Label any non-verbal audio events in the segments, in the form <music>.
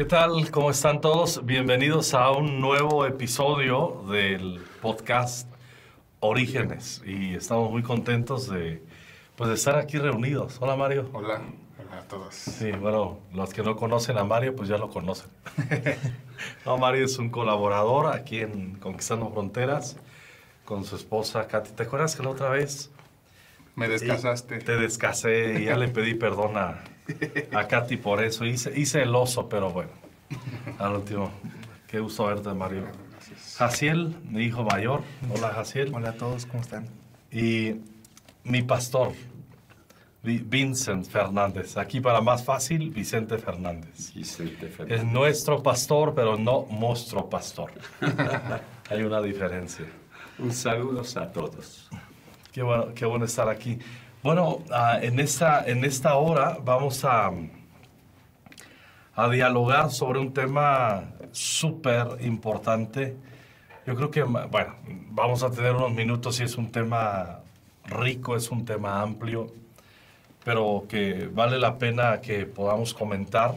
¿Qué tal? ¿Cómo están todos? Bienvenidos a un nuevo episodio del podcast Orígenes. Y estamos muy contentos de, pues, de estar aquí reunidos. Hola Mario. Hola, hola a todos. Sí, bueno, los que no conocen a Mario, pues ya lo conocen. <laughs> no, Mario es un colaborador aquí en Conquistando Fronteras con su esposa Katy. ¿Te acuerdas que la otra vez me descasaste? Te descasé y ya le pedí perdón a, a Katy por eso. Hice, hice el oso, pero bueno, <laughs> al último. Qué gusto verte, Mario. Jaciel, mi hijo mayor. Hola, Jaciel. Hola a todos, ¿cómo están? Y mi pastor, Vincent Fernández. Aquí para más fácil, Vicente Fernández. Vicente Fernández. Es nuestro pastor, pero no monstruo pastor. <laughs> Hay una diferencia. Un saludo a todos. Qué bueno, qué bueno estar aquí. Bueno, uh, en, esta, en esta hora vamos a, a dialogar sobre un tema súper importante. Yo creo que, bueno, vamos a tener unos minutos y es un tema rico, es un tema amplio, pero que vale la pena que podamos comentar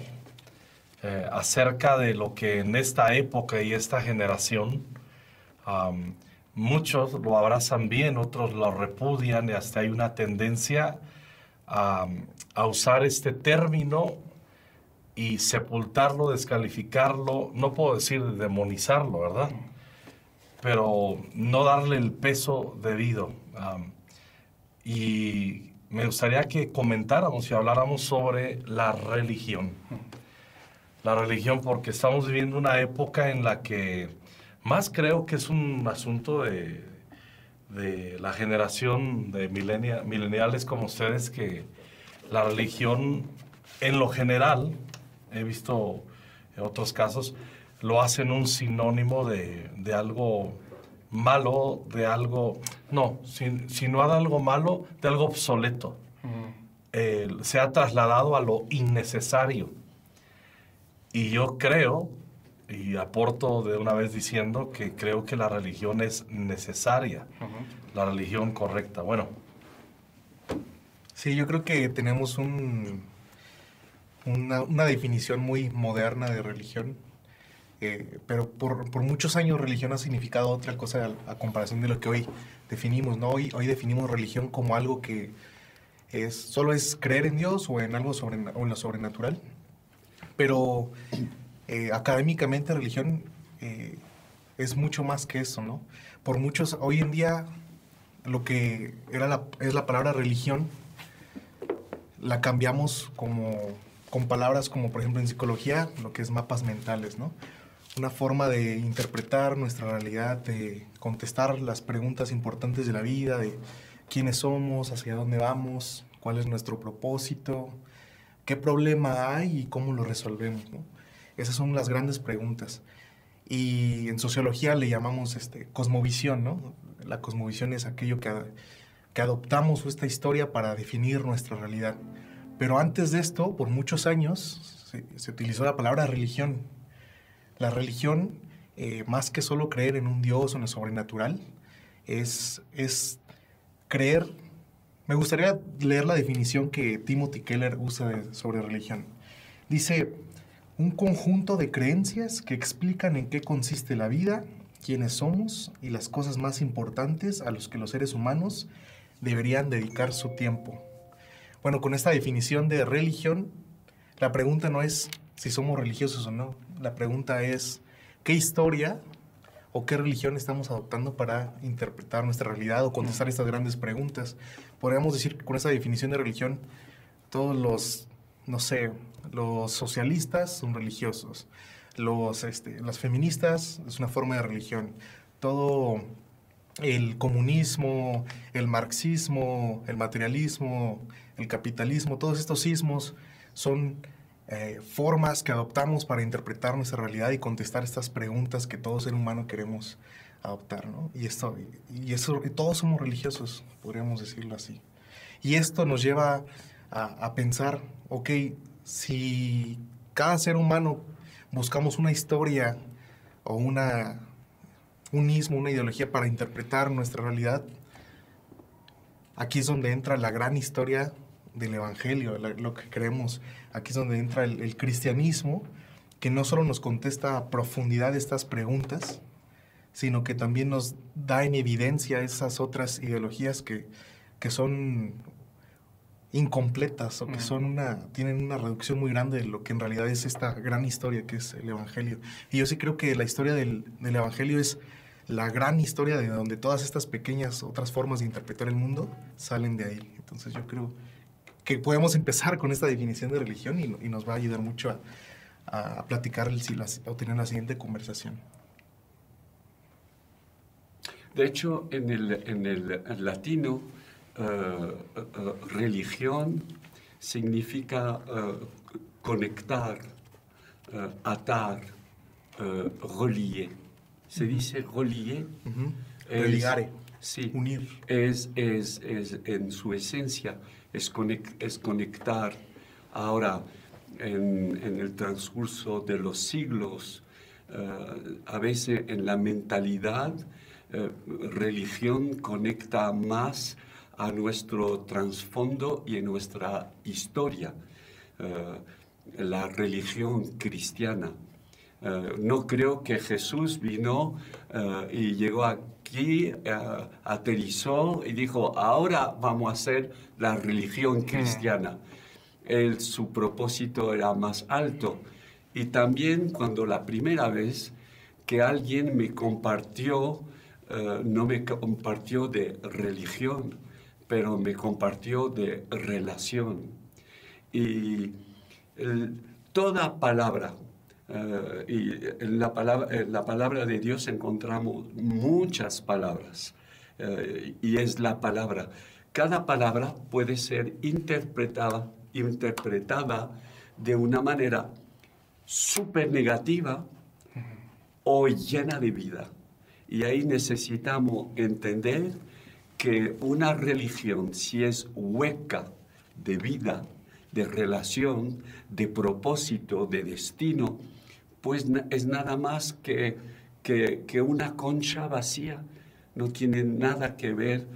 eh, acerca de lo que en esta época y esta generación muchos lo abrazan bien, otros lo repudian y hasta hay una tendencia a, a, usar este término y sepultarlo, descalificarlo, no puedo decir demonizarlo, ¿verdad? Pero no darle el peso debido. Y me gustaría que comentáramos y habláramos sobre la religión. La religión porque estamos viviendo una época en la que más creo que es un asunto de, de la generación de milenia, mileniales como ustedes, que la religión en lo general, he visto en otros casos, lo hacen un sinónimo de, de algo malo, de algo, no, si, si, no de algo malo, de algo obsoleto. Eh, se ha trasladado a lo innecesario. Y yo creo y aporto de una vez diciendo que creo que la religión es necesaria, uh -huh. la religión correcta. Bueno. Sí, yo creo que tenemos un, una, una, definición muy moderna de religión, eh, pero por, por, muchos años religión ha significado otra cosa a, a, comparación de lo que hoy definimos. ¿no? Hoy, hoy definimos religión como algo que es, solo es creer en Dios o en algo sobre, en lo sobrenatural, pero eh, académicamente religión eh, es mucho más que eso, ¿no? Por muchos, hoy en día, lo que era la, es la palabra religión, la cambiamos como, con palabras como, por ejemplo, en psicología, lo que es mapas mentales, ¿no? Una forma de interpretar nuestra realidad, de contestar las preguntas importantes de la vida, de quiénes somos, hacia dónde vamos, cuál es nuestro propósito, qué problema hay y cómo lo resolvemos, ¿no? Esas son las grandes preguntas. Y en sociología le llamamos este, cosmovisión, ¿no? La cosmovisión es aquello que, que adoptamos esta historia para definir nuestra realidad. Pero antes de esto, por muchos años, se, utilizó la palabra religión. La religión, eh, más que solo creer en un Dios o en lo sobrenatural, es, es creer... Me gustaría leer la definición que Timothy Keller usa de, sobre religión. Dice, un conjunto de creencias que explican en qué consiste la vida, quiénes somos y las cosas más importantes a los que los seres humanos deberían dedicar su tiempo. Bueno, con esta definición de religión, la pregunta no es si somos religiosos o no, la pregunta es qué historia o qué religión estamos adoptando para interpretar nuestra realidad o contestar estas grandes preguntas. Podríamos decir que con esta definición de religión, todos los, no sé, los socialistas son religiosos, los, este, las feministas es una forma de religión, todo el comunismo, el marxismo, el materialismo, el capitalismo, todos estos sismos son eh, formas que adoptamos para interpretar nuestra realidad y contestar estas preguntas que todo ser humano queremos adoptar, ¿no? Y, esto, y, eso, y todos somos religiosos, podríamos decirlo así. Y esto nos lleva a, a pensar, ok, si cada ser humano buscamos una historia o una, un ismo, una ideología para interpretar nuestra realidad, aquí es donde entra la gran historia del Evangelio, lo que creemos. Aquí es donde entra el, el, cristianismo, que no solo nos contesta a profundidad estas preguntas, sino que también nos da en evidencia esas otras ideologías que, que son incompletas o que son una, tienen una reducción muy grande de lo que en realidad es esta gran historia que es el Evangelio. Y yo sí creo que la historia del, del Evangelio es la gran historia de donde todas estas pequeñas otras formas de interpretar el mundo salen de ahí. Entonces yo creo que podemos empezar con esta definición de religión y, y nos va a ayudar mucho a, a platicar el, o tener la siguiente conversación. De hecho, en el, en el latino, uh, uh, religión significa uh, conectar, atar, relier. Se dice relier. Uh -huh. Religare. Sí. Unir. Es, es, es, en su esencia, es, conect, es conectar. Ahora, en, el transcurso de los siglos, a veces en la mentalidad, eh, religión conecta más a nuestro trasfondo y a nuestra historia, eh, la religión cristiana. Eh, no creo que Jesús vino y llegó aquí, aterrizó y dijo, ahora vamos a hacer la religión cristiana. Él, su propósito era más alto. Y también cuando la primera vez que alguien me compartió no me compartió de religión, pero me compartió de relación. Y el, toda palabra, uh, y en la palabra, en la palabra de Dios encontramos muchas palabras, y es la palabra. Cada palabra puede ser interpretada, interpretada de una manera súper negativa o llena de vida. Y ahí necesitamos entender que una religión, si es hueca de vida, de relación, de propósito, de destino, pues es nada más que, que, una concha vacía. No tiene nada que ver.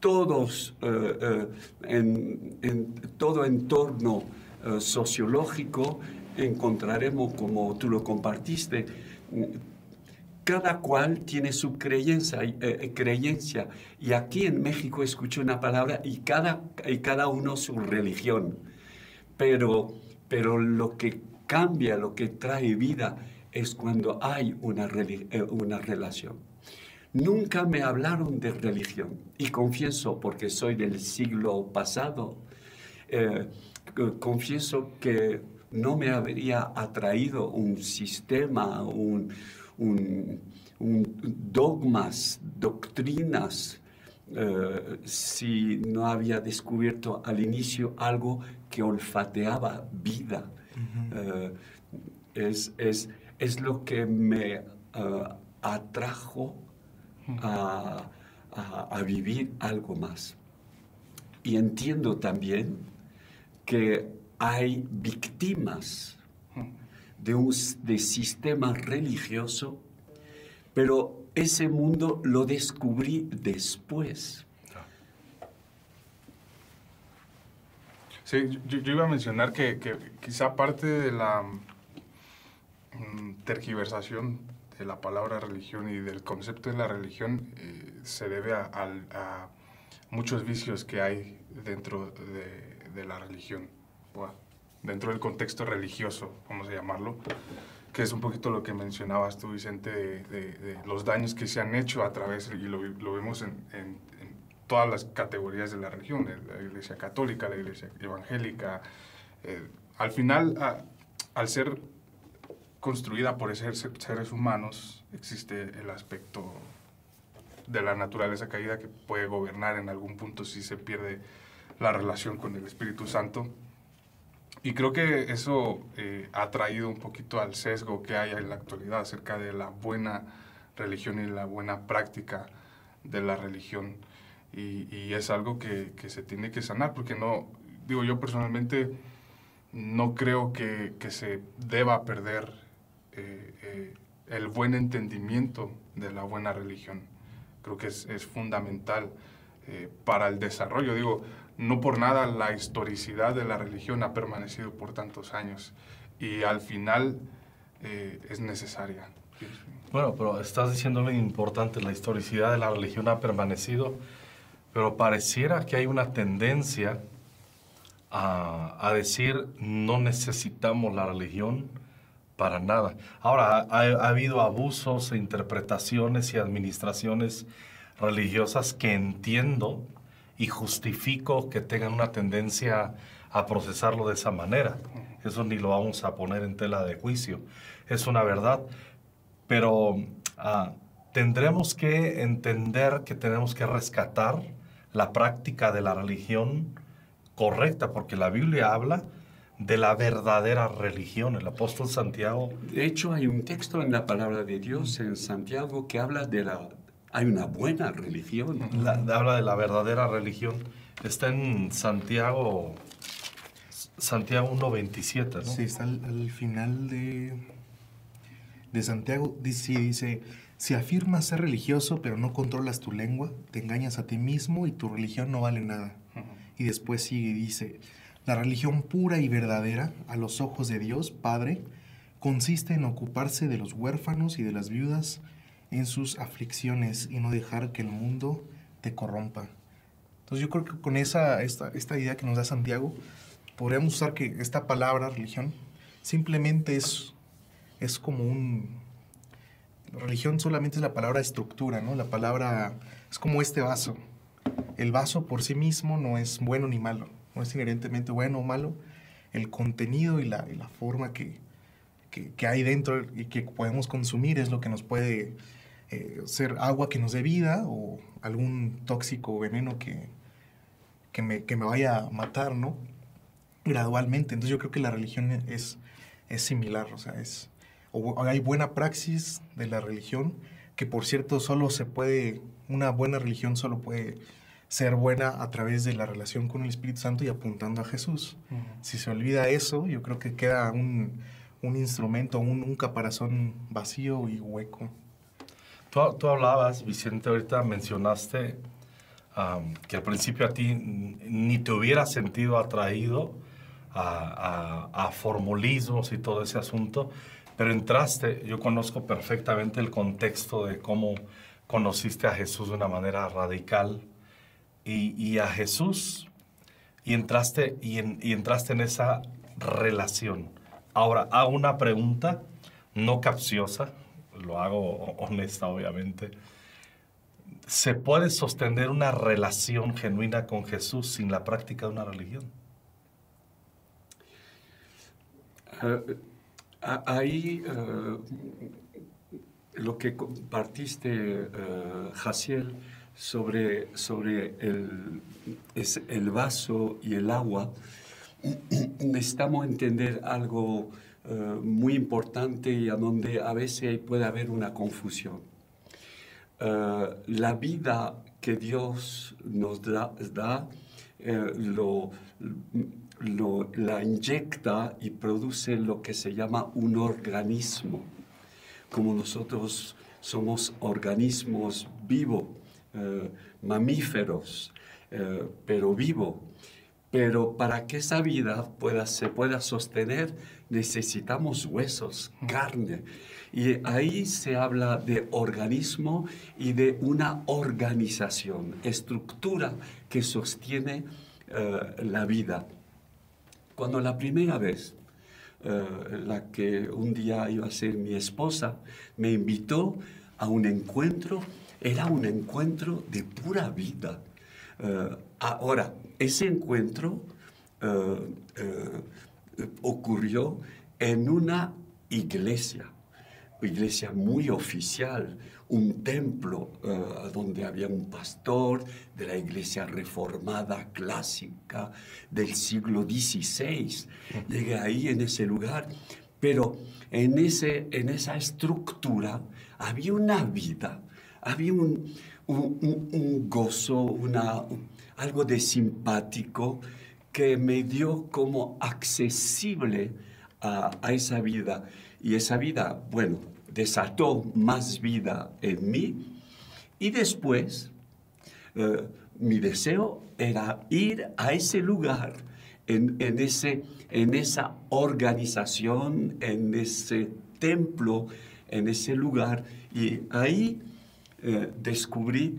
Todos, uh, uh, en, todo entorno uh, sociológico encontraremos, como tú lo compartiste, cada cual tiene su creencia, eh, creencia. Y aquí en México escucho una palabra y cada, y cada uno su religión. Pero, pero lo que cambia, lo que trae vida es cuando hay una, eh, una relación. Nunca me hablaron de religión y confieso, porque soy del siglo pasado, eh, confieso que no me habría atraído un sistema, un, dogmas, doctrinas, eh, si no había descubierto al inicio algo que olfateaba vida. Eh, es, es, es, lo que me uh, atrajo a, a, a, vivir algo más. Y entiendo también que hay víctimas de un de sistema religioso, pero ese mundo lo descubrí después. Sí, yo, yo iba a mencionar que, que, quizá parte de la mm, tergiversación de la palabra religión y del concepto de la religión eh, se debe a, a, muchos vicios que hay dentro de, de la religión. Dentro del contexto religioso, vamos a llamarlo, que es un poquito lo que mencionabas tú, Vicente, de, de, de los daños que se han hecho a través, y lo, lo vemos en, en, todas las categorías de la religión, la iglesia católica, la iglesia evangélica. Eh, al final, a, al ser construida por ser, seres humanos, existe el aspecto de la naturaleza caída que puede gobernar en algún punto si se pierde la relación con el Espíritu Santo y creo que eso eh, ha traído un poquito al sesgo que hay en la actualidad acerca de la buena religión y la buena práctica de la religión. Y, y es algo que, que, se tiene que sanar, porque no, digo yo personalmente, no creo que, que se deba perder eh, eh, el buen entendimiento de la buena religión. Creo que es, es fundamental eh, para el desarrollo. Digo, no por nada la historicidad de la religión ha permanecido por tantos años y al final eh, es necesaria. Bueno, pero estás diciendo lo importante, la historicidad de la religión ha permanecido, pero pareciera que hay una tendencia a, a decir no necesitamos la religión para nada. Ahora, ha, ha habido abusos, e interpretaciones y administraciones religiosas que entiendo y justifico que tengan una tendencia a procesarlo de esa manera. Eso ni lo vamos a poner en tela de juicio. Es una verdad. Pero ah, tendremos que entender que tenemos que rescatar la práctica de la religión correcta, porque la Biblia habla de la verdadera religión. El apóstol Santiago... De hecho, hay un texto en la palabra de Dios en Santiago que habla de la... Hay una buena religión. La, habla de la verdadera religión. Está en Santiago, Santiago 1.27, ¿no? Sí, está al, al final de, de Santiago. Dice, dice, si afirmas ser religioso pero no controlas tu lengua, te engañas a ti mismo y tu religión no vale nada. Y después sigue y dice, la religión pura y verdadera a los ojos de Dios, Padre, consiste en ocuparse de los huérfanos y de las viudas en sus aflicciones y no dejar que el mundo te corrompa. Entonces yo creo que con esa, esta, esta idea que nos da Santiago, podríamos usar que esta palabra religión simplemente es, es como un... Religión solamente es la palabra estructura, ¿no? La palabra es como este vaso. El vaso por sí mismo no es bueno ni malo, no es inherentemente bueno o malo. El contenido y la, la forma que, que, que, hay dentro y que podemos consumir es lo que nos puede eh, ser agua que nos dé vida o algún tóxico o veneno que, que, me, que me vaya a matar, ¿no? Gradualmente. Entonces yo creo que la religión es, es similar, o sea, es, o hay buena praxis de la religión, que por cierto solo se puede, una buena religión solo puede ser buena a través de la relación con el Espíritu Santo y apuntando a Jesús. Uh -huh. Si se olvida eso, yo creo que queda un, un instrumento, un, un, caparazón vacío y hueco. Tú, tú hablabas, Vicente, ahorita mencionaste um, que al principio a ti ni te hubiera sentido atraído a, a, a formulismos y todo ese asunto, pero entraste, yo conozco perfectamente el contexto de cómo conociste a Jesús de una manera radical y, y a Jesús y entraste, y, en, y entraste en esa relación. Ahora, hago una pregunta no capciosa, lo hago <laughs> honesta obviamente. ¿Se puede sostener una relación genuina con Jesús sin la práctica de una religión? Uh, ahí uh, lo que compartiste, uh, Jaciel, sobre, sobre el, el vaso y el agua, <clears throat> necesitamos entender algo uh, muy importante y a donde a veces puede haber una confusión. La vida que Dios nos da, da lo, lo, la inyecta y produce lo que se llama un organismo. Como nosotros somos organismos vivos, Uh, mamíferos, uh, pero vivo. Pero para que esa vida pueda, se pueda sostener, necesitamos huesos, carne. Y ahí se habla de organismo y de una organización, estructura que sostiene uh, la vida. Cuando la primera vez la que un día iba a ser mi esposa me invitó a un encuentro era un encuentro de pura vida. Uh, ahora, ese encuentro uh, ocurrió en una iglesia, iglesia muy oficial, un templo donde había un pastor de la iglesia reformada clásica del siglo XVI. Llegué ahí en ese lugar, pero en, ese, en esa estructura había una vida había un, un, un gozo, una, algo de simpático que me dio como accesible a, a, esa vida. Y esa vida, bueno, desató más vida en mí. Y después, eh, mi deseo era ir a ese lugar en, en, ese, en esa organización, en ese templo, en ese lugar. Y ahí eh, descubrí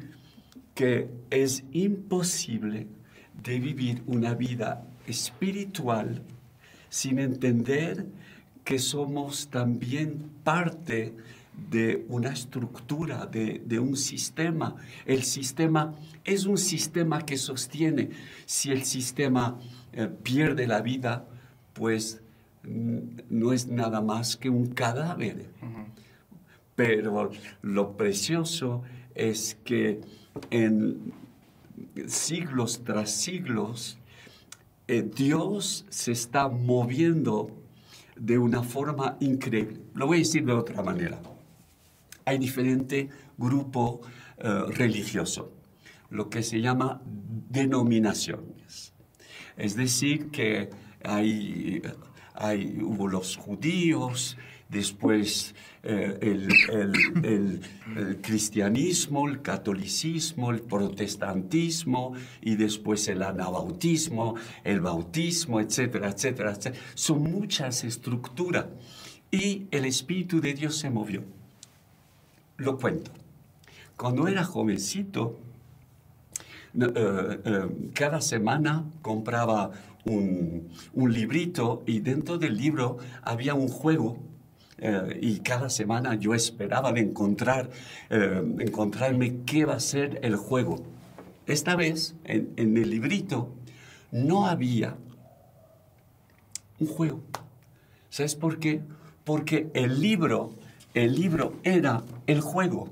que es imposible de vivir una vida espiritual sin entender que somos también parte de una estructura, de, un sistema. El sistema es un sistema que sostiene. Si el sistema eh, pierde la vida, pues no es nada más que un cadáver. Pero lo precioso es que en siglos tras siglos, eh, Dios se está moviendo de una forma increíble. Lo voy a decir de otra manera. Hay diferente grupo eh, religioso, lo que se llama denominaciones. Es decir, que hay, hay, hubo los judíos, después eh, el, cristianismo, el catolicismo, el protestantismo y después el anabautismo, el bautismo, etcétera, etcétera, etcétera. Son muchas estructuras y el Espíritu de Dios se movió. Lo cuento. Cuando era jovencito, eh, eh, cada semana compraba un, un librito y dentro del libro había un juego eh, y cada semana yo esperaba de encontrar, eh, encontrarme qué va a ser el juego. Esta vez, en, el librito, no había un juego. ¿Sabes por qué? Porque el libro, el libro era el juego.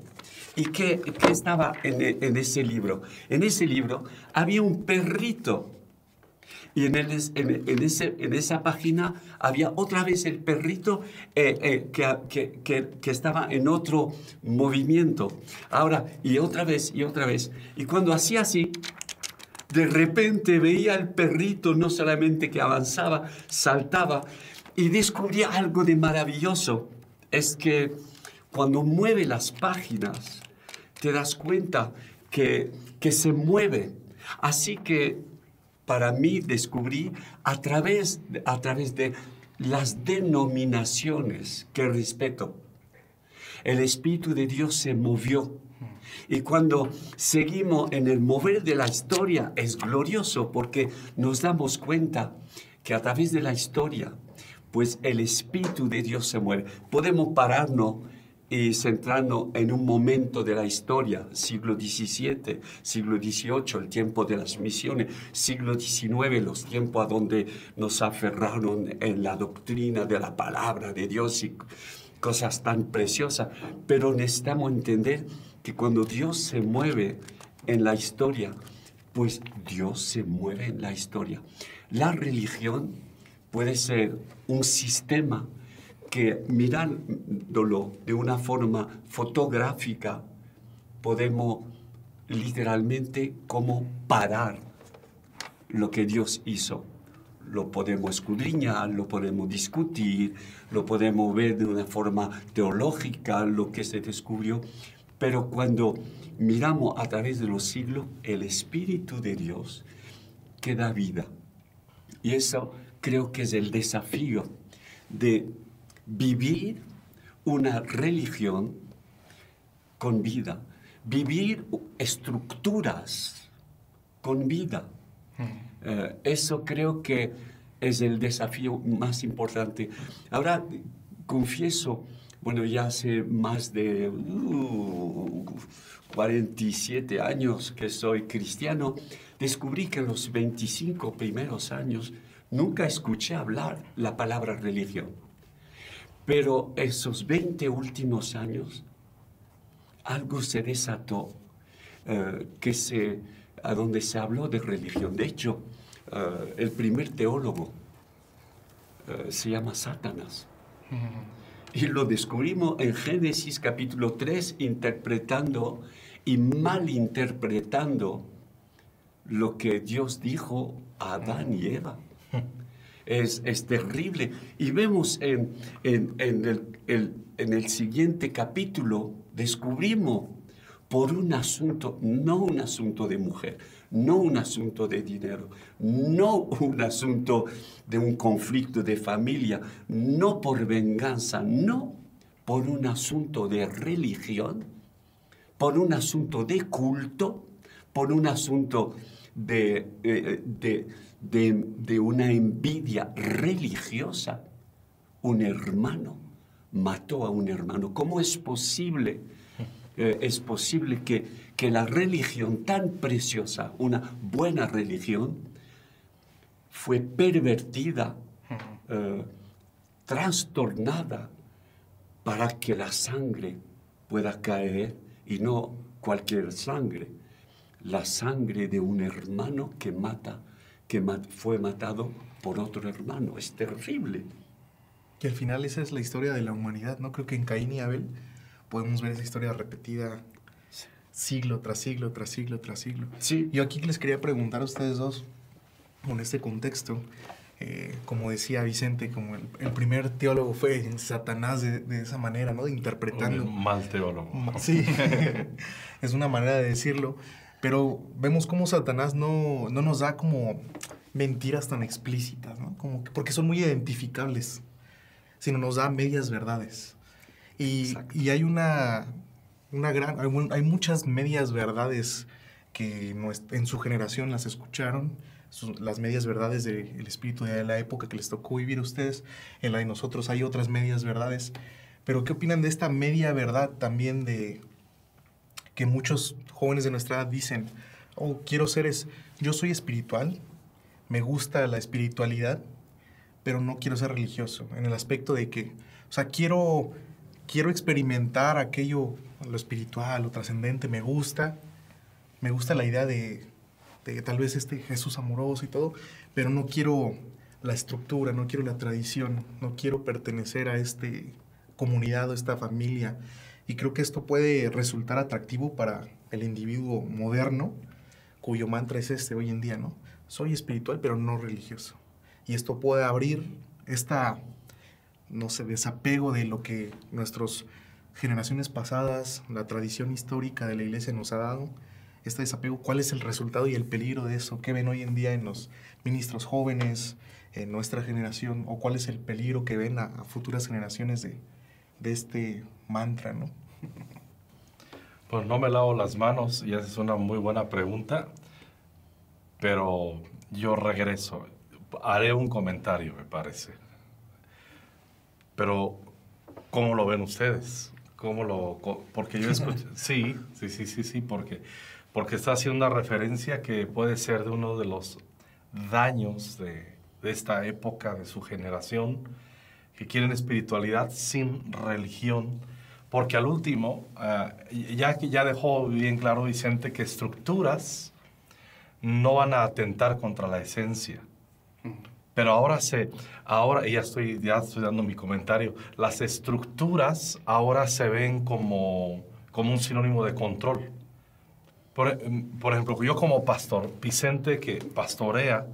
¿Y qué, qué estaba en ese libro? En ese libro había un perrito y en, ese, en esa página había otra vez el perrito eh, eh, que, que, que, estaba en otro movimiento. Ahora, y otra vez, y otra vez. Y cuando hacía así, de repente veía al perrito no solamente que avanzaba, saltaba y descubría algo de maravilloso. Es que cuando mueve las páginas, te das cuenta que, que se mueve. Así que para mí descubrí a través, a través de las denominaciones que respeto. El Espíritu de Dios se movió. Y cuando seguimos en el mover de la historia es glorioso porque nos damos cuenta que a través de la historia, pues el Espíritu de Dios se mueve. Podemos pararnos y centrarnos en un momento de la historia, siglo XVII, siglo XVIII, el tiempo de las misiones, siglo XIX, los tiempos a donde nos aferraron en la doctrina de la palabra de Dios y cosas tan preciosas. Pero necesitamos entender que cuando Dios se mueve en la historia, pues Dios se mueve en la historia. La religión puede ser un sistema que mirándolo de una forma fotográfica, podemos literalmente como parar lo que Dios hizo. Lo podemos escudriñar, lo podemos discutir, lo podemos ver de una forma teológica, lo que se descubrió, pero cuando miramos a través de los siglos, el Espíritu de Dios que da vida. Y eso creo que es el desafío de vivir una religión con vida, vivir estructuras con vida. Eh, eso creo que es el desafío más importante. Ahora, confieso, bueno, ya hace más de 47 uh, años que soy cristiano, descubrí que en los 25 primeros años nunca escuché hablar la palabra religión. Pero esos 20 últimos años, algo se desató eh, que se, a donde se habló de religión. De hecho, eh, el primer teólogo eh, se llama Satanás. Y lo descubrimos en Génesis capítulo 3, interpretando y malinterpretando lo que Dios dijo a Adán y Eva es, terrible. Y vemos en, en, el, en el siguiente capítulo, descubrimos por un asunto, no un asunto de mujer, no un asunto de dinero, no un asunto de un conflicto de familia, no por venganza, no por un asunto de religión, por un asunto de culto, por un asunto de, eh, de, de, una envidia religiosa. Un hermano mató a un hermano. ¿Cómo es posible? Eh, es posible que, que la religión tan preciosa, una buena religión, fue pervertida, eh, trastornada para que la sangre pueda caer y no cualquier sangre, la sangre de un hermano que mata, que fue matado por otro hermano. Es terrible. Que al final esa es la historia de la humanidad, ¿no? Creo que en Caín y Abel podemos ver esa historia repetida siglo tras siglo, tras siglo, tras siglo. Sí. Yo aquí les quería preguntar a ustedes dos, con este contexto, eh, como decía Vicente, como el, el, primer teólogo fue Satanás de, de esa manera, ¿no? De interpretando. Un mal teólogo. Sí, <laughs> es una manera de decirlo. Pero vemos cómo Satanás no, no nos da como mentiras tan explícitas, ¿no? Como que, porque son muy identificables, sino nos da medias verdades. Y, y hay una, una gran, hay, hay, muchas medias verdades que en su generación las escucharon, sus, las medias verdades del espíritu de la época que les tocó vivir a ustedes, en la de nosotros hay otras medias verdades. Pero ¿qué opinan de esta media verdad también de que muchos jóvenes de nuestra edad dicen, oh, quiero ser, es, yo soy espiritual, me gusta la espiritualidad, pero no quiero ser religioso, en el aspecto de que, o sea, quiero quiero experimentar aquello, lo espiritual, lo trascendente, me gusta, me gusta la idea de, de, tal vez este Jesús amoroso y todo, pero no quiero la estructura, no quiero la tradición, no quiero pertenecer a esta comunidad o esta familia. Y creo que esto puede resultar atractivo para el individuo moderno, cuyo mantra es este hoy en día, ¿no? Soy espiritual, pero no religioso. Y esto puede abrir esta no sé, desapego de lo que nuestras generaciones pasadas, la tradición histórica de la iglesia nos ha dado, este desapego, cuál es el resultado y el peligro de eso, qué ven hoy en día en los ministros jóvenes, en nuestra generación, o cuál es el peligro que ven a, a futuras generaciones de, de, este mantra, ¿no? Pues no me lavo las manos y esa es una muy buena pregunta, pero yo regreso, haré un comentario, me parece. Pero, ¿cómo lo ven ustedes? ¿Cómo lo...? Porque yo escuché... <laughs> Sí, sí, sí, sí, sí, porque, porque está haciendo una referencia que puede ser de uno de los daños de, de esta época, de su generación, que quieren espiritualidad sin religión, porque al último, uh, ya ya dejó bien claro Vicente que estructuras no van a atentar contra la esencia. Pero ahora se, ahora, ya estoy, ya estoy dando mi comentario, las estructuras ahora se ven como, como un sinónimo de control. Por, por, ejemplo, yo como pastor, Vicente que pastorea,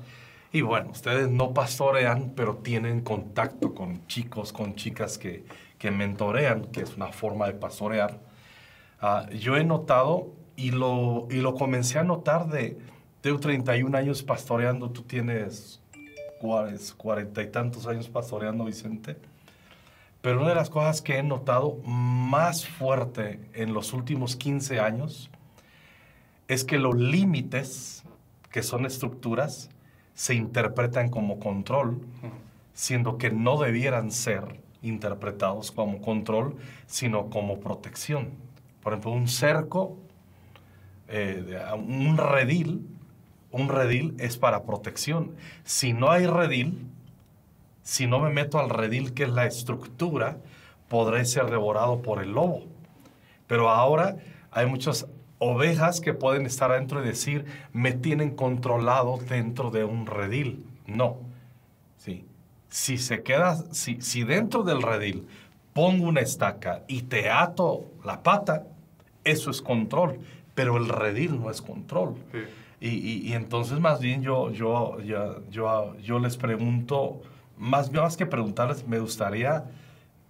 y bueno, ustedes no pastorean, pero tienen contacto con chicos, con chicas que, que mentorean, que es una forma de pastorear. Uh, yo he notado, y lo, y lo comencé a notar de, de 31 años pastoreando, tú tienes cuarenta y tantos años pastoreando Vicente. Pero una de las cosas que he notado más fuerte en los últimos 15 años es que los límites, que son estructuras, se interpretan como control, siendo que no debieran ser interpretados como control, sino como protección. Por ejemplo, un cerco, eh, un redil, un redil es para protección. Si no hay redil, si no me meto al redil, que es la estructura, podré ser devorado por el lobo. Pero ahora hay muchas ovejas que pueden estar adentro y decir, me tienen controlado dentro de un redil. No. Sí. Si se queda, si, si dentro del redil pongo una estaca y te ato la pata, eso es control. Pero el redil no es control. Sí. Y, y, y, entonces más bien yo, yo, yo, yo, yo les pregunto, más, más que preguntarles, me gustaría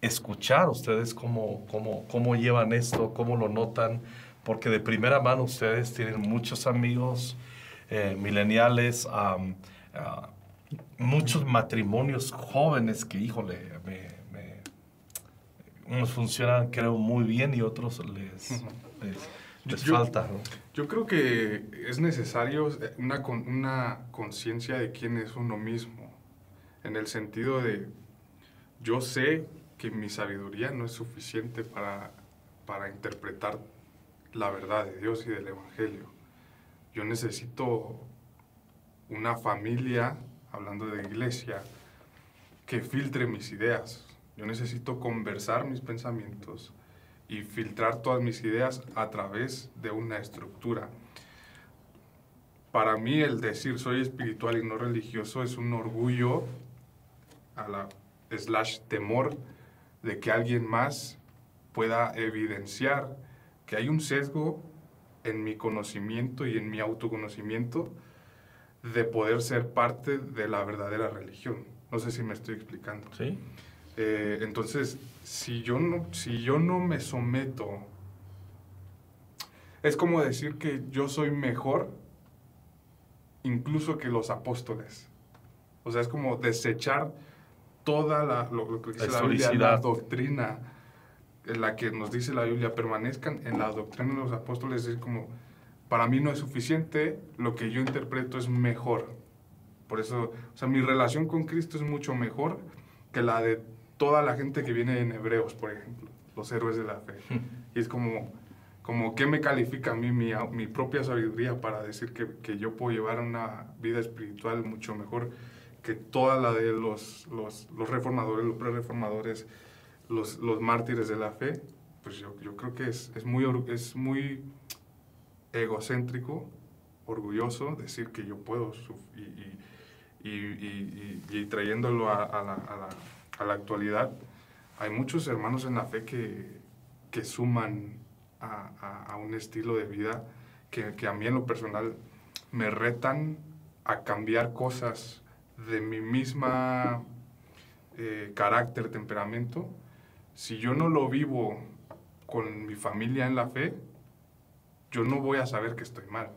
escuchar ustedes cómo, cómo, cómo llevan esto, cómo lo notan, porque de primera mano ustedes tienen muchos amigos eh, mileniales, ah, muchos matrimonios jóvenes que, híjole, me, me- unos funcionan creo muy bien y otros les, les, les Yo- falta. ¿no? Yo creo que es necesario una, con- una conciencia de quién es uno mismo, en el sentido de yo sé que mi sabiduría no es suficiente para, para interpretar la verdad de Dios y del Evangelio. Yo necesito una familia, hablando de iglesia, que filtre mis ideas. Yo necesito conversar mis pensamientos y filtrar todas mis ideas a través de una estructura. Para mí el decir soy espiritual y no religioso es un orgullo a la slash temor de que alguien más pueda evidenciar que hay un sesgo en mi conocimiento y en mi autoconocimiento de poder ser parte de la verdadera religión. No sé si me estoy explicando. ¿Sí? Eh, entonces, si yo, no, si yo no me someto, es como decir que yo soy mejor incluso que los apóstoles. O sea, es como desechar toda la, lo, lo que dice La la, Biblia, la historicidad. doctrina en la que nos dice la Biblia, permanezcan en la doctrina de los apóstoles. Es como, para mí no es suficiente, lo que yo interpreto es mejor. Por eso, o sea, mi relación con Cristo es mucho mejor que la de toda la gente que viene en Hebreos, por ejemplo, los héroes de la fe. <laughs> Y es como, como ¿qué me califica a mí mi, mi propia sabiduría para decir que, que yo puedo llevar una vida espiritual mucho mejor que toda la de los, los, los reformadores, los pre-reformadores, los, los mártires de la fe? Pues yo, yo creo que es, es, muy, es muy egocéntrico, orgulloso decir que yo puedo y, y- y, y- trayéndolo a, la, a la- a la actualidad, hay muchos hermanos en la fe que, que suman a un estilo de vida que, que a mí en lo personal me retan a cambiar cosas de mi misma eh, carácter, temperamento. Si yo no lo vivo con mi familia en la fe, yo no voy a saber que estoy mal.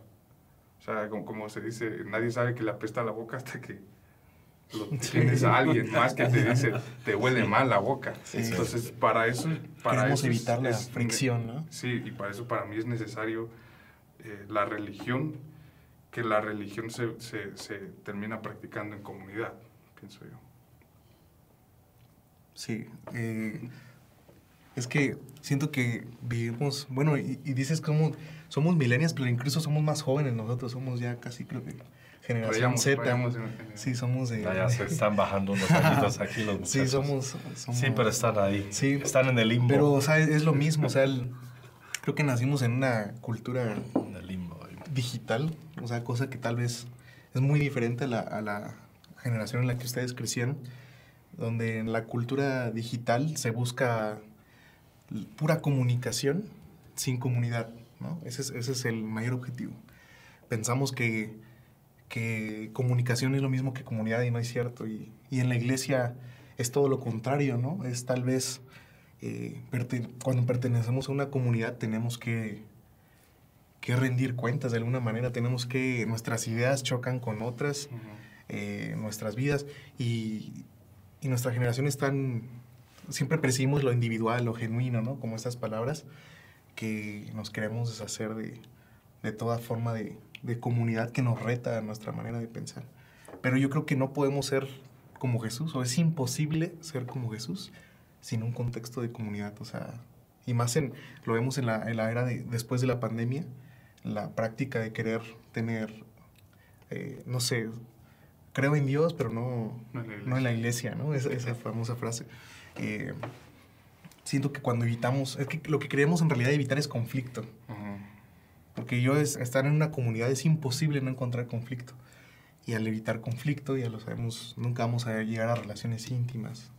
O sea, como, como se dice, nadie sabe que le apesta la boca hasta que lo tienes a alguien más que te dice, te huele mal la boca. Entonces, para eso... Para Queremos eso es- evitar la es- fricción, ¿no? Sí, y para eso para mí es necesario eh, la religión, que la religión se, se, se termina practicando en comunidad, pienso yo. Sí. eh, es que siento que vivimos, bueno, y, y dices como somos millennials, pero incluso somos más jóvenes nosotros, somos ya casi creo que generación Z. Sí, somos de... Ya, ya se están bajando unos añitos aquí los <laughs> muchachos. sí, somos, somos- Sí, pero están ahí. Sí. Están en el limbo. Pero, o sea, es lo mismo, o sea, el- creo que nacimos en una cultura En el limbo. digital, o sea, cosa que tal vez es muy diferente a la, a la generación en la que ustedes crecieron, donde en la cultura digital se busca pura comunicación sin comunidad, ¿no? Ese es, ese es el mayor objetivo. Pensamos que, que comunicación es lo mismo que comunidad y no es cierto, y, y en la iglesia es todo lo contrario, ¿no? Es tal vez eh, cuando pertenecemos a una comunidad tenemos que que rendir cuentas de alguna manera, tenemos que, nuestras ideas chocan con otras, eh, nuestras vidas, y, y nuestra generación están, siempre percibimos lo individual, lo genuino, ¿no? Como estas palabras, que nos queremos deshacer de, de toda forma de, de comunidad que nos reta a nuestra manera de pensar. Pero yo creo que no podemos ser como Jesús, o es imposible ser como Jesús sin un contexto de comunidad, o sea, y más en, lo vemos en la, en la era de, después de la pandemia, la práctica de querer tener, eh, no sé, creo en Dios, pero no, No en la iglesia. no en la iglesia, ¿no? Esa, esa famosa frase. Eh, siento que cuando evitamos, es que lo que queremos en realidad evitar es conflicto. Porque yo es, estar en una comunidad es imposible no encontrar conflicto. Y al evitar conflicto, ya lo sabemos, nunca vamos a llegar a relaciones íntimas.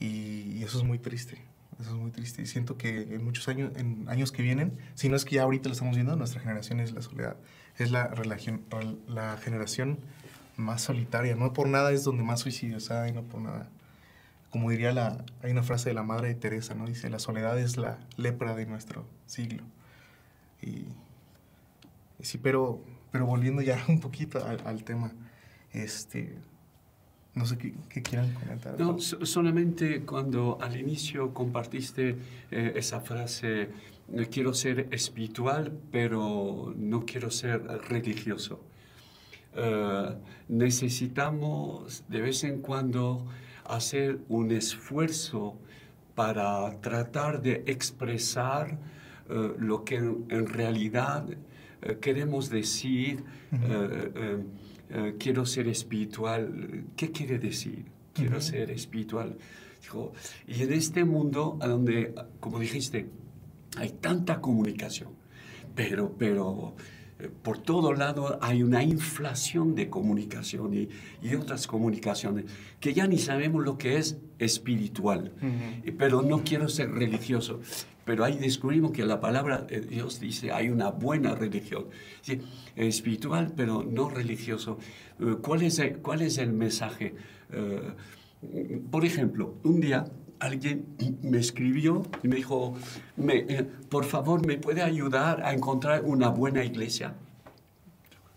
Y, y eso es muy triste. Eso es muy triste. Y siento que en muchos años, en años que vienen, si no es que ya ahorita lo estamos viendo, nuestra generación es la soledad. Es la, relación, la generación más solitaria. No por nada es donde más suicidios hay, no por nada. Como diría la, hay una frase de la madre de Teresa, ¿no? Dice, la soledad es la lepra de nuestro siglo. Y, y sí, pero, pero volviendo ya <laughs> un poquito al, al tema, este, no sé qué, qué quieran comentar. No, so- solamente cuando al inicio compartiste eh, esa frase, quiero ser espiritual, pero no quiero ser religioso. Eh, necesitamos de vez en cuando hacer un esfuerzo para tratar de expresar eh, lo que en, en realidad eh, queremos decir. eh, quiero ser espiritual. ¿Qué quiere decir? Quiero ser espiritual. Dijo, y en este mundo, a donde, como dijiste, hay tanta comunicación, pero, pero por todo lado hay una inflación de comunicación y, y otras comunicaciones que ya ni sabemos lo que es espiritual. Y- Pero no quiero ser religioso. Pero ahí descubrimos que la palabra de Dios dice hay una buena religión. Sí, espiritual, pero no religioso. Eh, ¿Cuál es el, cuál es el mensaje? Eh, por ejemplo, un día alguien me escribió y me dijo, me, eh, por favor, ¿me puede ayudar a encontrar una buena iglesia?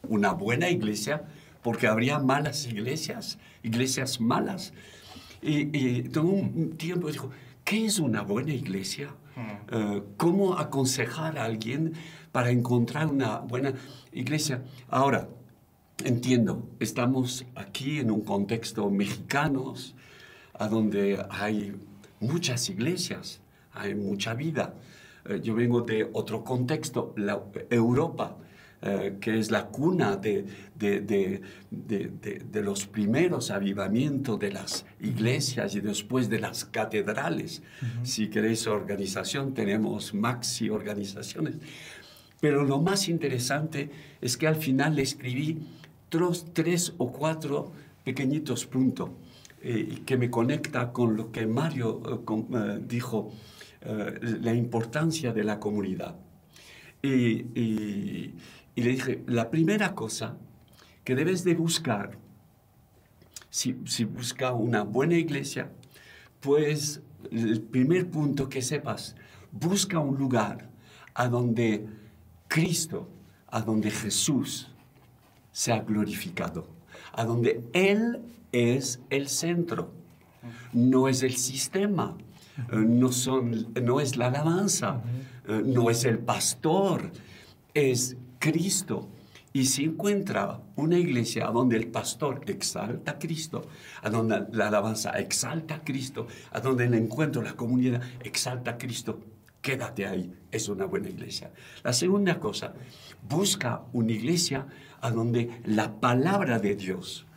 Una buena iglesia, porque habría malas iglesias, iglesias malas. Y, y un tiempo y dijo, ¿qué es una buena iglesia? Eh, ¿Cómo aconsejar a alguien para encontrar una buena iglesia? Ahora, entiendo, estamos aquí en un contexto mexicanos, a donde hay muchas iglesias, hay mucha vida. Eh, yo vengo de otro contexto, la Europa, eh, que es la cuna de, de- de- de- los primeros avivamientos de las iglesias y después de las catedrales. Si queréis organización, tenemos maxi organizaciones. Pero lo más interesante es que al final le escribí tres o cuatro pequeñitos puntos eh, que me conecta con lo que Mario eh, con- eh, dijo, eh, la importancia de la comunidad. Y, y- y le dije, la primera cosa que debes de buscar, si, si busca una buena iglesia, pues el primer punto que sepas, busca un lugar a donde Cristo, a donde Jesús sea glorificado, a donde Él es el centro, no es el sistema, eh, no, son, no es la alabanza, eh, no es el pastor, es Cristo. Y si encuentra una iglesia donde el pastor exalta a Cristo, a donde la alabanza exalta a Cristo, a donde el encuentro, la comunidad exalta a Cristo, quédate ahí, es una buena iglesia. La segunda cosa, busca una iglesia a donde la palabra de Dios,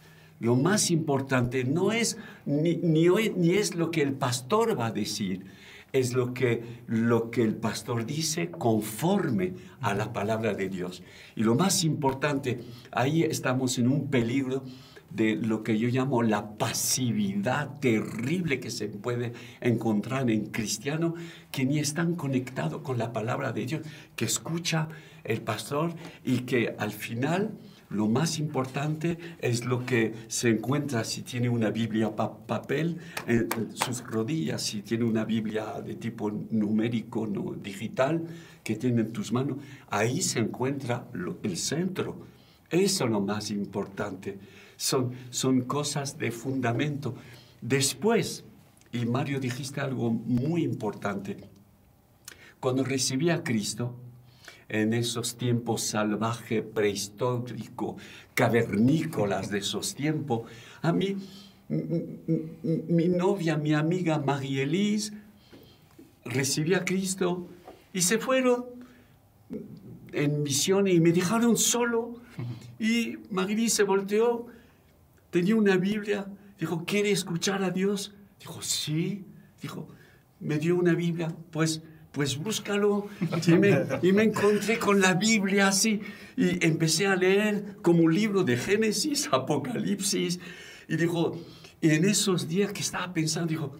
lo más importante no es ni, ni, es lo que el pastor va a decir, es lo que, lo que el pastor dice conforme a la palabra de Dios. Y lo más importante, ahí estamos en un peligro de lo que yo llamo la pasividad terrible que se puede encontrar en cristiano que ni están conectados con la palabra de Dios, que escucha el pastor y que al final lo más importante es lo que se encuentra si tiene una Biblia pa- papel en sus rodillas, si tiene una Biblia de tipo numérico, no digital, que tiene en tus manos. Ahí se encuentra el centro. Eso es lo más importante. Son, son cosas de fundamento. Después, y Mario dijiste algo muy importante, cuando recibí a Cristo, en esos tiempos salvaje, prehistórico, cavernícolas de esos tiempos, a mí, mi novia, mi amiga María Elise, recibí a Cristo y se fueron en misión y me dejaron solo. Y María se volteó, tenía una Biblia, dijo, ¿quiere escuchar a Dios? Dijo, sí. Dijo, me dio una Biblia, pues, pues búscalo. Y me, encontré con la Biblia así. Y empecé a leer como un libro de Génesis, Apocalipsis. Y dijo, y en esos días que estaba pensando, dijo,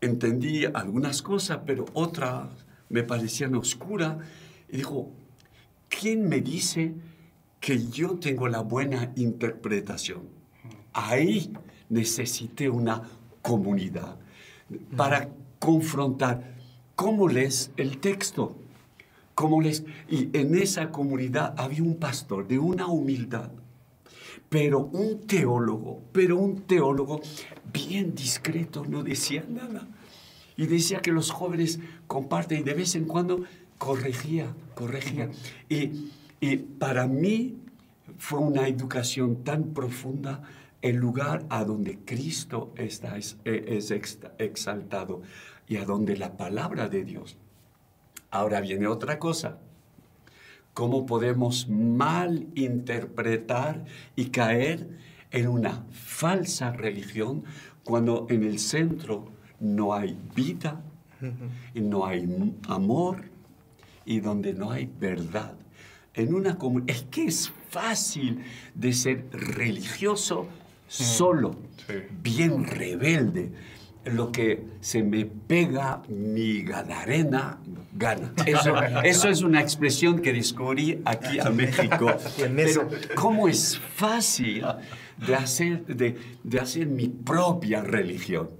entendí algunas cosas, pero otras me parecían oscuras. Y dijo, ¿quién me dice que yo tengo la buena interpretación? Ahí necesité una comunidad para confrontar cómo lees el texto. como les, y en esa comunidad había un pastor de una humildad, pero un teólogo, pero un teólogo bien discreto, no decía nada. Y decía que los jóvenes comparten y de vez en cuando corregía, corregía. Y, y para mí fue una educación tan profunda el lugar a donde Cristo está, es, es exaltado y a donde la palabra de Dios. Ahora viene otra cosa. ¿Cómo podemos mal interpretar y caer en una falsa religión cuando en el centro no hay vida y no hay amor y donde no hay verdad? En una es que es fácil de ser religioso solo, bien rebelde. Lo que se me pega mi gadarena, gana. <laughs> Eso, es una expresión que descubrí aquí a México. <laughs> Pero cómo es fácil de hacer, de, hacer mi propia religión.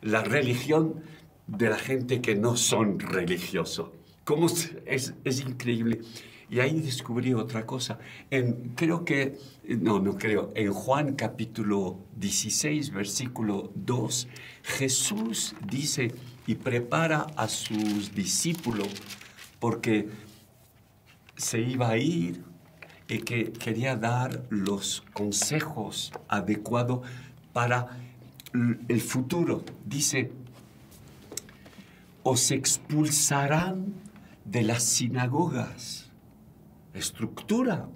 La religión de la gente que no son religiosos. ¿Cómo es, es increíble? Y ahí descubrí otra cosa. Creo que, no, no creo, en Juan capítulo 16, versículo 2, Jesús dice y prepara a sus discípulos porque se iba a ir y que quería dar los consejos adecuados para el futuro. Dice, os expulsarán de las sinagogas estructura,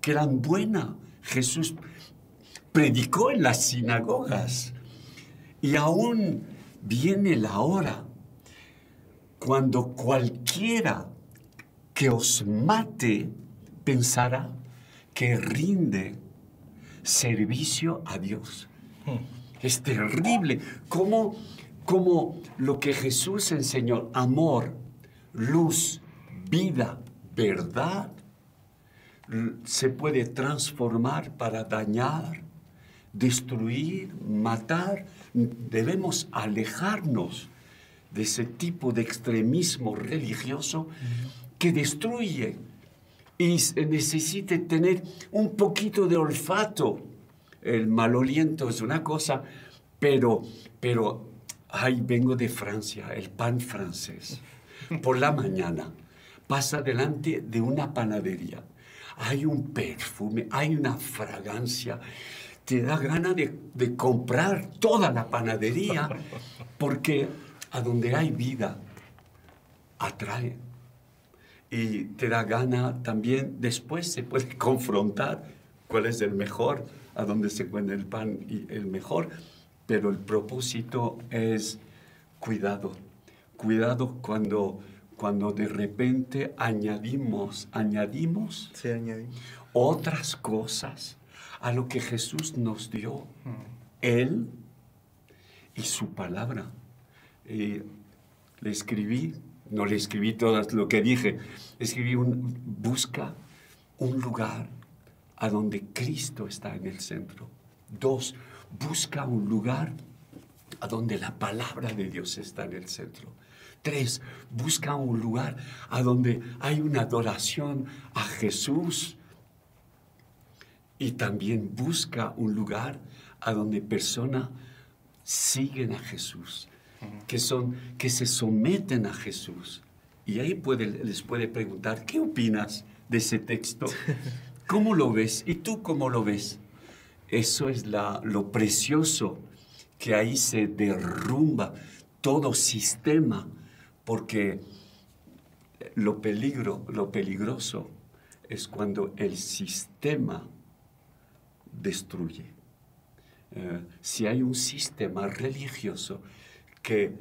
que eran buena. Jesús predicó en las sinagogas. Y aún viene la hora cuando cualquiera que os mate pensará que rinde servicio a Dios. Es terrible. Como, como lo que Jesús enseñó, amor, luz, vida, verdad, se puede transformar para dañar, destruir, matar. Debemos alejarnos de ese tipo de extremismo religioso que destruye y necesite tener un poquito de olfato. El maloliento es una cosa, pero, pero, ay, vengo de Francia, el pan francés. Por la mañana pasa delante de una panadería hay un perfume, hay una fragancia. Te da ganas de, comprar toda la panadería <laughs> porque a donde hay vida, atrae. Y te da gana también, después se puede <laughs> confrontar cuál es el mejor, a dónde se encuentra el pan y el mejor, pero el propósito es cuidado, cuidado cuando cuando de repente añadimos, añadimos otras cosas a lo que Jesús nos dio, mm. Él y su palabra. le escribí, no le escribí todo lo que dije, escribí un, busca un lugar a donde Cristo está en el centro. Dos, busca un lugar a donde la palabra de Dios está en el centro. Tres, busca un lugar a donde hay una adoración a Jesús. Y también busca un lugar a donde personas siguen a Jesús, que, son, que se someten a Jesús. Y ahí puede, les puede preguntar, ¿qué opinas de ese texto? <laughs> ¿Cómo lo ves? ¿Y tú cómo lo ves? Eso es la, lo precioso, que ahí se derrumba todo sistema porque lo, peligro, lo peligroso es cuando el sistema destruye. Eh, si hay un sistema religioso que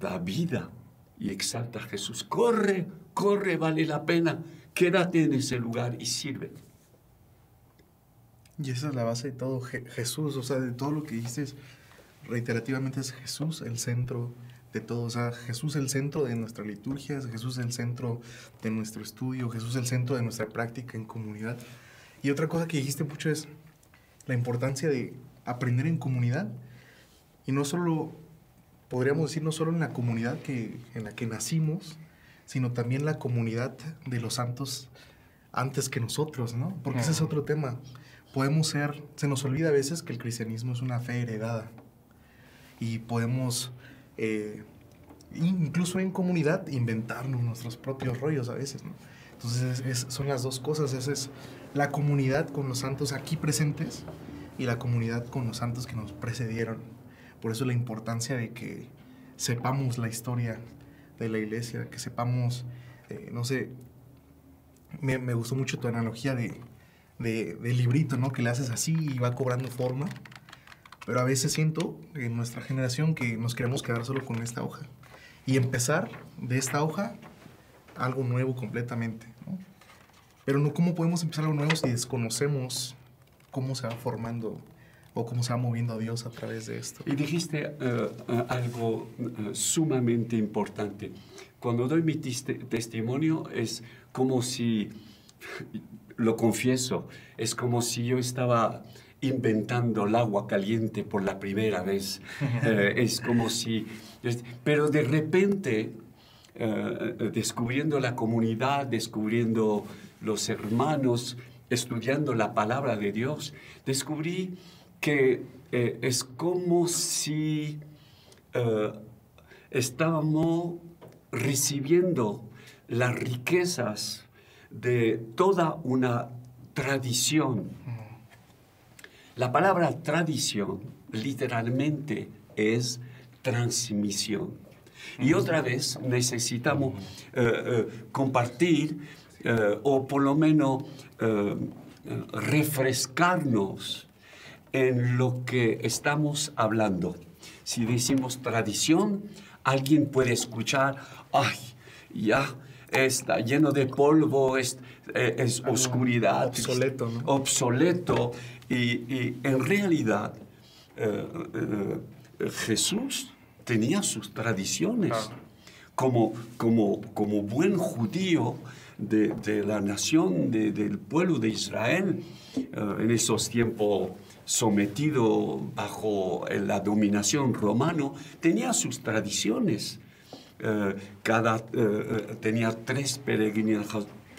da vida y exalta a Jesús, corre, corre, vale la pena, quédate en ese lugar y sirve. Y esa es la base de todo, Jesús, o sea, de todo lo que dices, reiterativamente es Jesús el centro de todo. O sea, Jesús el centro de nuestra liturgia, Jesús el centro de nuestro estudio, Jesús el centro de nuestra práctica en comunidad. Y otra cosa que dijiste mucho es la importancia de aprender en comunidad. Y no solo, podríamos decir, no solo en la comunidad que, en la que nacimos, sino también la comunidad de los santos antes que nosotros, ¿no? Porque ese es otro tema. Podemos ser, se nos olvida a veces que el cristianismo es una fe heredada y podemos, eh, incluso en comunidad, inventarnos nuestros propios rollos a veces. Entonces es- son las dos cosas, esa es la comunidad con los santos aquí presentes y la comunidad con los santos que nos precedieron. Por eso la importancia de que sepamos la historia de la iglesia, que sepamos, eh, no sé, me, gustó mucho tu analogía de, de, librito, ¿no? Que le haces así y va cobrando forma. Pero a veces siento en nuestra generación que nos queremos quedar solo con esta hoja. Y empezar de esta hoja algo nuevo completamente, ¿no? Pero no, ¿cómo podemos empezar algo nuevo si desconocemos cómo se va formando o cómo se va moviendo a Dios a través de esto? Y dijiste eh, algo eh, sumamente importante. Cuando doy mi testimonio es como si, <laughs> lo confieso, es como si yo estaba inventando el agua caliente por la primera vez. Eh, es como si... pero de repente, eh, descubriendo la comunidad, descubriendo los hermanos, estudiando la palabra de Dios, descubrí que eh, es como si estábamos recibiendo las riquezas de toda una tradición. La palabra tradición literalmente es transmisión. Y otra vez necesitamos eh, eh, compartir eh, o por lo menos refrescarnos en lo que estamos hablando. Si decimos tradición, alguien puede escuchar, ay, ya está lleno de polvo, es, es oscuridad. obsoleto, ¿no? Obsoleto. Y, y en realidad, eh, eh, Jesús tenía sus tradiciones. Como, como, como buen judío de, de la nación, de- del pueblo de Israel, eh, en esos tiempos sometido bajo la dominación romano, tenía sus tradiciones. Eh, cada, eh, tenía tres peregrina-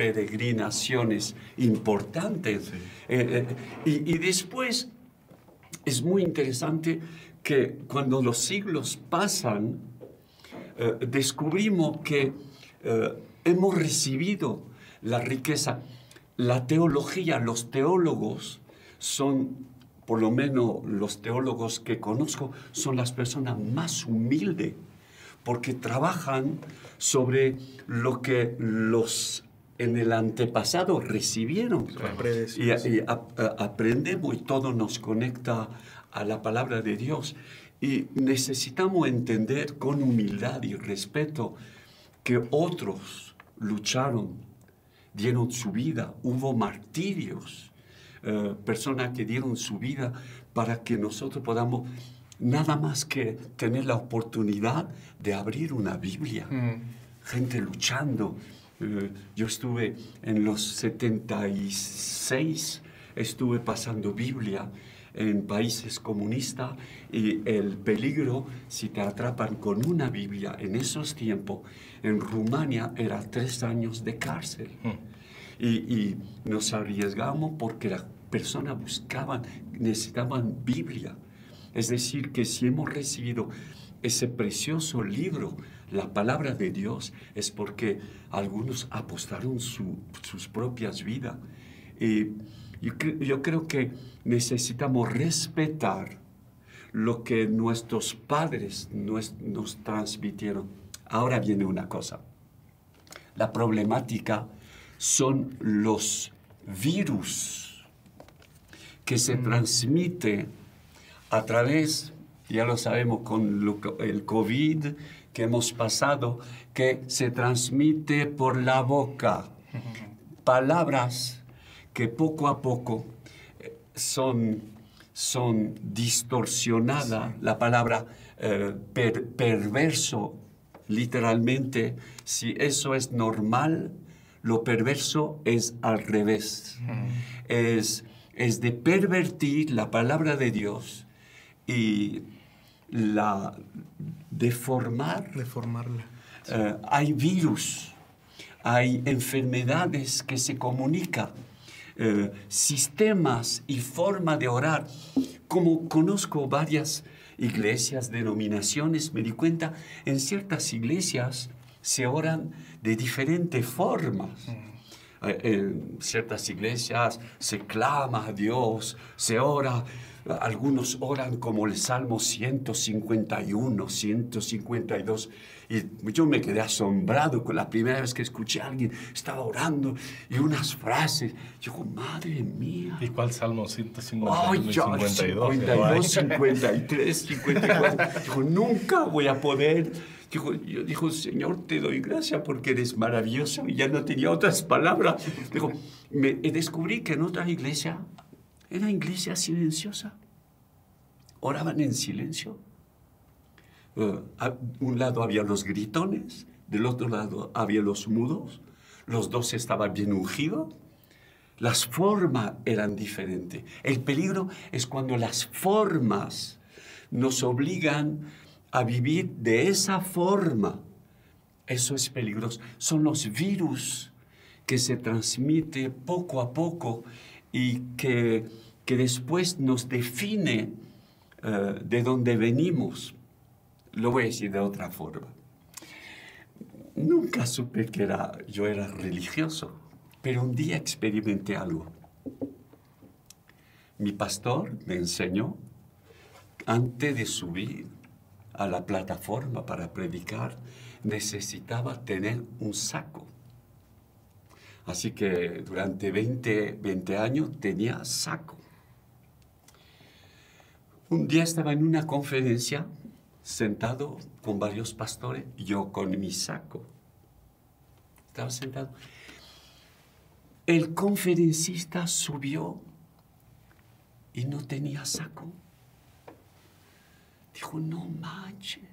peregrinaciones importantes. Eh, eh, y, y después es muy interesante que cuando los siglos pasan, eh, descubrimos que eh, hemos recibido la riqueza. La teología, los teólogos son, por lo menos los teólogos que conozco, son las personas más humildes, porque trabajan sobre lo que los en el antepasado recibieron. Y, y a- a- aprendemos y todo nos conecta a la palabra de Dios. Y necesitamos entender con humildad y respeto que otros lucharon, dieron su vida, hubo martirios, eh, personas que dieron su vida para que nosotros podamos nada más que tener la oportunidad de abrir una Biblia gente luchando. Eh, yo estuve en los 76, estuve pasando Biblia en países comunistas y el peligro si te atrapan con una Biblia en esos tiempos, en Rumania era tres años de cárcel. Y, y nos arriesgamos porque las personas buscaban, necesitaban Biblia. Es decir, que si hemos recibido ese precioso libro, la palabra de Dios, es porque algunos apostaron su- sus propias vidas. Y yo, cre- yo creo que necesitamos respetar lo que nuestros padres nos, nos transmitieron. Ahora viene una cosa. La problemática son los virus que se transmite a través, ya lo sabemos con el COVID que hemos pasado, que se transmite por la boca. <laughs> Palabras que poco a poco eh, son, son distorsionadas. La palabra eh, per- perverso, literalmente, si eso es normal, lo perverso es al revés. Es, es de pervertir la palabra de Dios y la deformar. Reformarla. Eh, hay virus hay enfermedades que se comunican, eh, sistemas y forma de orar. Como conozco varias iglesias, denominaciones, me di cuenta, en ciertas iglesias se oran de diferentes formas. Eh, En ciertas iglesias se clama a Dios, se ora, algunos oran como el Salmo 151, 152. Y yo me quedé asombrado con la primera vez que escuché a alguien, estaba orando y unas frases. Yo digo, madre mía. ¿Y cuál Salmo 151 Ay, y ya, 52? 52, 53, 54. Dijo, nunca voy a poder. Dijo, yo dijo, Señor, te doy gracias porque eres maravilloso. Y ya no tenía otras palabras. Dijo, me descubrí que en otra iglesia era iglesia silenciosa. Oraban en silencio. Eh, a un lado había los gritones, del otro lado había los mudos. Los dos estaban bien ungidos. Las formas eran diferentes. El peligro es cuando las formas nos obligan a vivir de esa forma. Eso es peligroso. Son los virus que se transmiten poco a poco y que, que después nos define eh, de dónde venimos. Lo voy a decir de otra forma. Nunca supe que era, yo era religioso, pero un día experimenté algo. Mi pastor me enseñó, antes de subir a la plataforma para predicar, necesitaba tener un saco. Así que durante 20, 20 años tenía saco. Un día estaba en una conferencia sentado con varios pastores, yo con mi saco. Estaba sentado. El conferencista subió y no tenía saco. Dijo, no manches,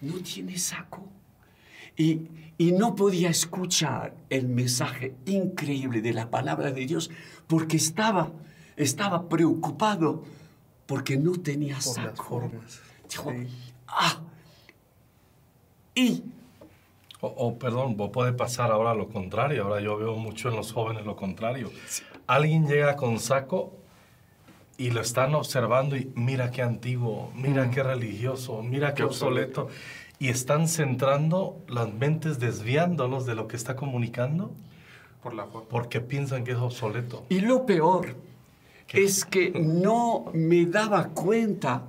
no tiene saco. Y, y no podía escuchar el mensaje increíble de la palabra de Dios porque estaba, estaba preocupado porque no tenía Por saco. las formas. Dijo, Sí. ah, y O, o, perdón, vos puede pasar ahora lo contrario. Ahora yo veo mucho en los jóvenes lo contrario. Alguien llega con saco y lo están observando y mira qué antiguo, mira qué religioso, mira qué Qué obsoleto. obsoleto. Y están centrando las mentes, desviándolos de lo que está comunicando Por la porque piensan que es obsoleto. Y lo peor es que no me daba cuenta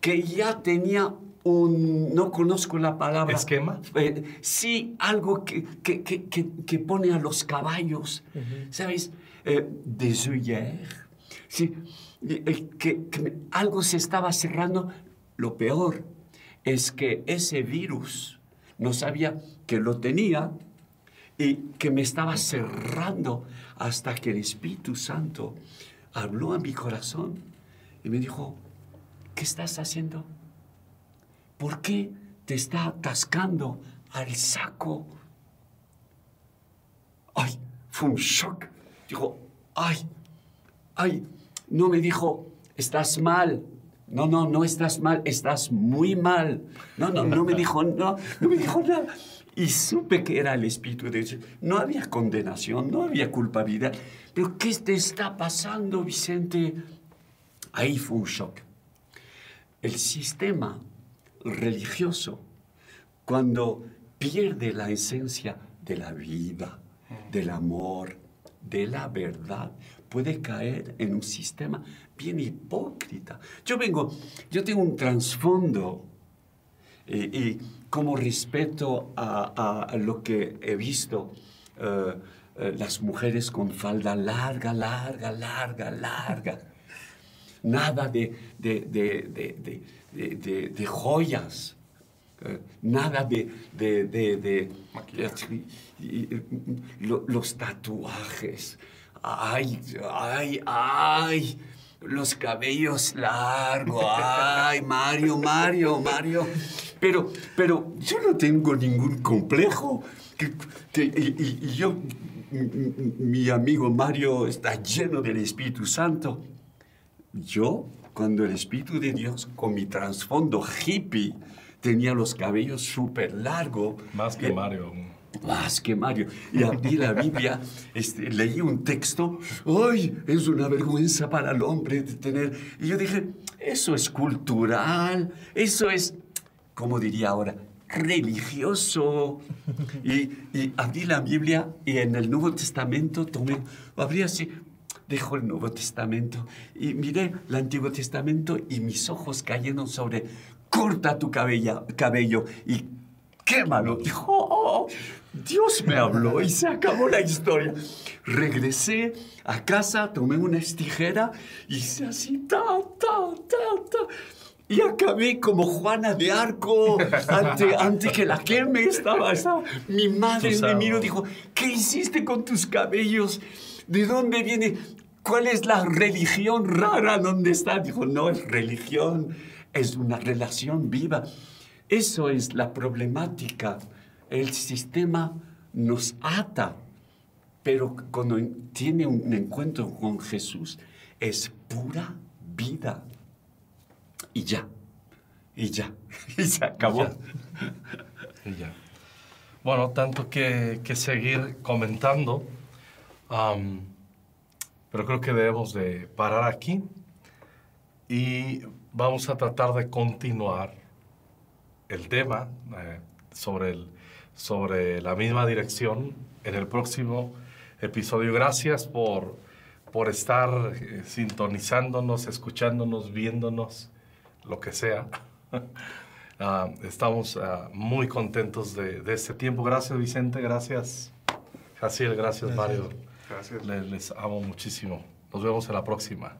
que ya tenía un, no conozco la palabra. ¿Esquema? Eh, sí, algo que, que, que, que, que pone a los caballos, ¿sabes? Eh, des œillères. Sí, eh, que, algo se estaba cerrando. Lo peor es que ese virus no sabía que lo tenía y que me estaba cerrando hasta que el Espíritu Santo habló a mi corazón y me dijo, ¿qué estás haciendo? ¿Por qué te está atascando al saco? Ay, fue un shock. Dijo, ay, ay, no me dijo, estás mal. No, no, no estás mal, estás muy mal. No, no, no me dijo, no, no me dijo nada. Y supe que era el Espíritu de Dios. No había condenación, no había culpabilidad. Pero ¿qué te está pasando, Vicente? Ahí fue un shock. El sistema religioso, cuando pierde la esencia de la vida, del amor, de la verdad, puede caer en un sistema bien hipócrita. Yo vengo, yo tengo un trasfondo eh, y como respeto a, lo que he visto, eh, eh, las mujeres con falda larga, larga, larga, larga. Nada de- de- de- de joyas. Nada de, de, de, de- los tatuajes. Ay, ay, ay. Los cabellos largos. Ay, Mario, Mario, Mario. Pero, pero yo no tengo ningún complejo. Que- que- y, y- yo, mi amigo Mario está lleno del Espíritu Santo. Yo, cuando el Espíritu de Dios, con mi trasfondo hippie, tenía los cabellos súper largos. Más que Eh, Mario. más que Mario. Y abrí la Biblia, este, leí un texto, ¡ay! Es una vergüenza para el hombre de tener... Y yo dije, eso es cultural, eso es, ¿cómo diría ahora? religioso. Y, y abrí la Biblia y en el Nuevo Testamento tomé, abrí así, dejo el Nuevo Testamento y miré el Antiguo Testamento y mis ojos cayeron sobre, corta tu cabella, cabello y quémalo. Dijo, "Oh, Dios me habló y se acabó la historia. Regresé a casa, tomé una tijera y hice así, ta, ta, ta, ta. Y acabé como Juana de Arco, ante, ante que la queme estaba, estaba- Mi madre me miró y dijo, ¿qué hiciste con tus cabellos? ¿De dónde viene? ¿Cuál es la religión rara? ¿Dónde está? Dijo, no es religión, es una relación viva. Eso es la problemática. El sistema nos ata, pero cuando tiene un encuentro con Jesús es pura vida. Y ya, y ya, <laughs> y se acabó. Y ya. Bueno, tanto que, que seguir comentando, pero creo que debemos de parar aquí y vamos a tratar de continuar el tema eh, sobre, el, sobre la misma dirección en el próximo episodio. Gracias por, por estar eh, sintonizándonos, escuchándonos, viéndonos, lo que sea. <laughs> Ah, estamos ah, muy contentos de, de este tiempo. Gracias, Vicente. Gracias, Jaciel. Gracias, Gracias. Mario. Gracias. Les, les amo muchísimo. Nos vemos en la próxima.